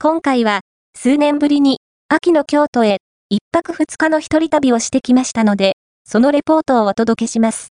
今回は、数年ぶりに、秋の京都へ、一泊二日の一人旅をしてきましたので、そのレポートをお届けします。